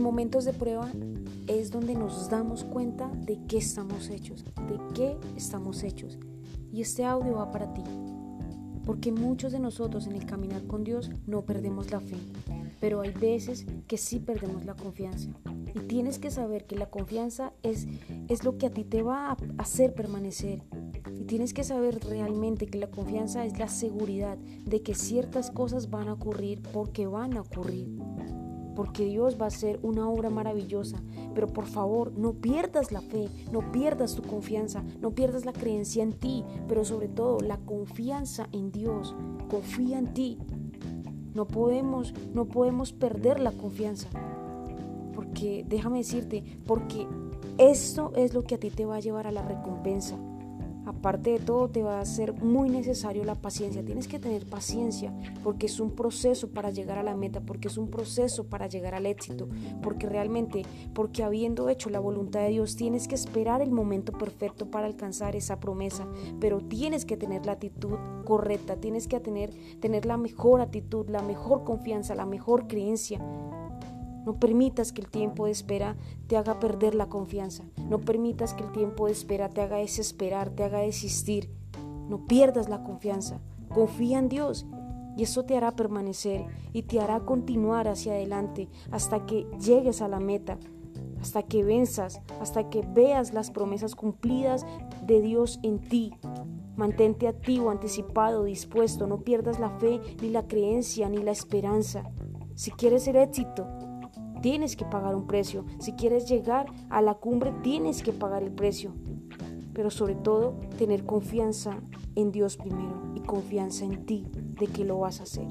momentos de prueba es donde nos damos cuenta de qué estamos hechos, de qué estamos hechos. Y este audio va para ti, porque muchos de nosotros en el caminar con Dios no perdemos la fe, pero hay veces que sí perdemos la confianza. Y tienes que saber que la confianza es, es lo que a ti te va a hacer permanecer. Y tienes que saber realmente que la confianza es la seguridad de que ciertas cosas van a ocurrir porque van a ocurrir porque Dios va a hacer una obra maravillosa. Pero por favor, no pierdas la fe, no pierdas tu confianza, no pierdas la creencia en ti, pero sobre todo la confianza en Dios. Confía en ti. No podemos, no podemos perder la confianza. Porque déjame decirte, porque esto es lo que a ti te va a llevar a la recompensa. Aparte de todo, te va a ser muy necesario la paciencia. Tienes que tener paciencia porque es un proceso para llegar a la meta, porque es un proceso para llegar al éxito, porque realmente, porque habiendo hecho la voluntad de Dios, tienes que esperar el momento perfecto para alcanzar esa promesa, pero tienes que tener la actitud correcta, tienes que tener, tener la mejor actitud, la mejor confianza, la mejor creencia no permitas que el tiempo de espera te haga perder la confianza. No permitas que el tiempo de espera te haga desesperar, te haga desistir. No pierdas la confianza. Confía en Dios y eso te hará permanecer y te hará continuar hacia adelante hasta que llegues a la meta, hasta que venzas, hasta que veas las promesas cumplidas de Dios en ti. Mantente activo, anticipado, dispuesto. No pierdas la fe, ni la creencia, ni la esperanza. Si quieres el éxito, tienes que pagar un precio. Si quieres llegar a la cumbre, tienes que pagar el precio. Pero sobre todo, tener confianza en Dios primero y confianza en ti de que lo vas a hacer.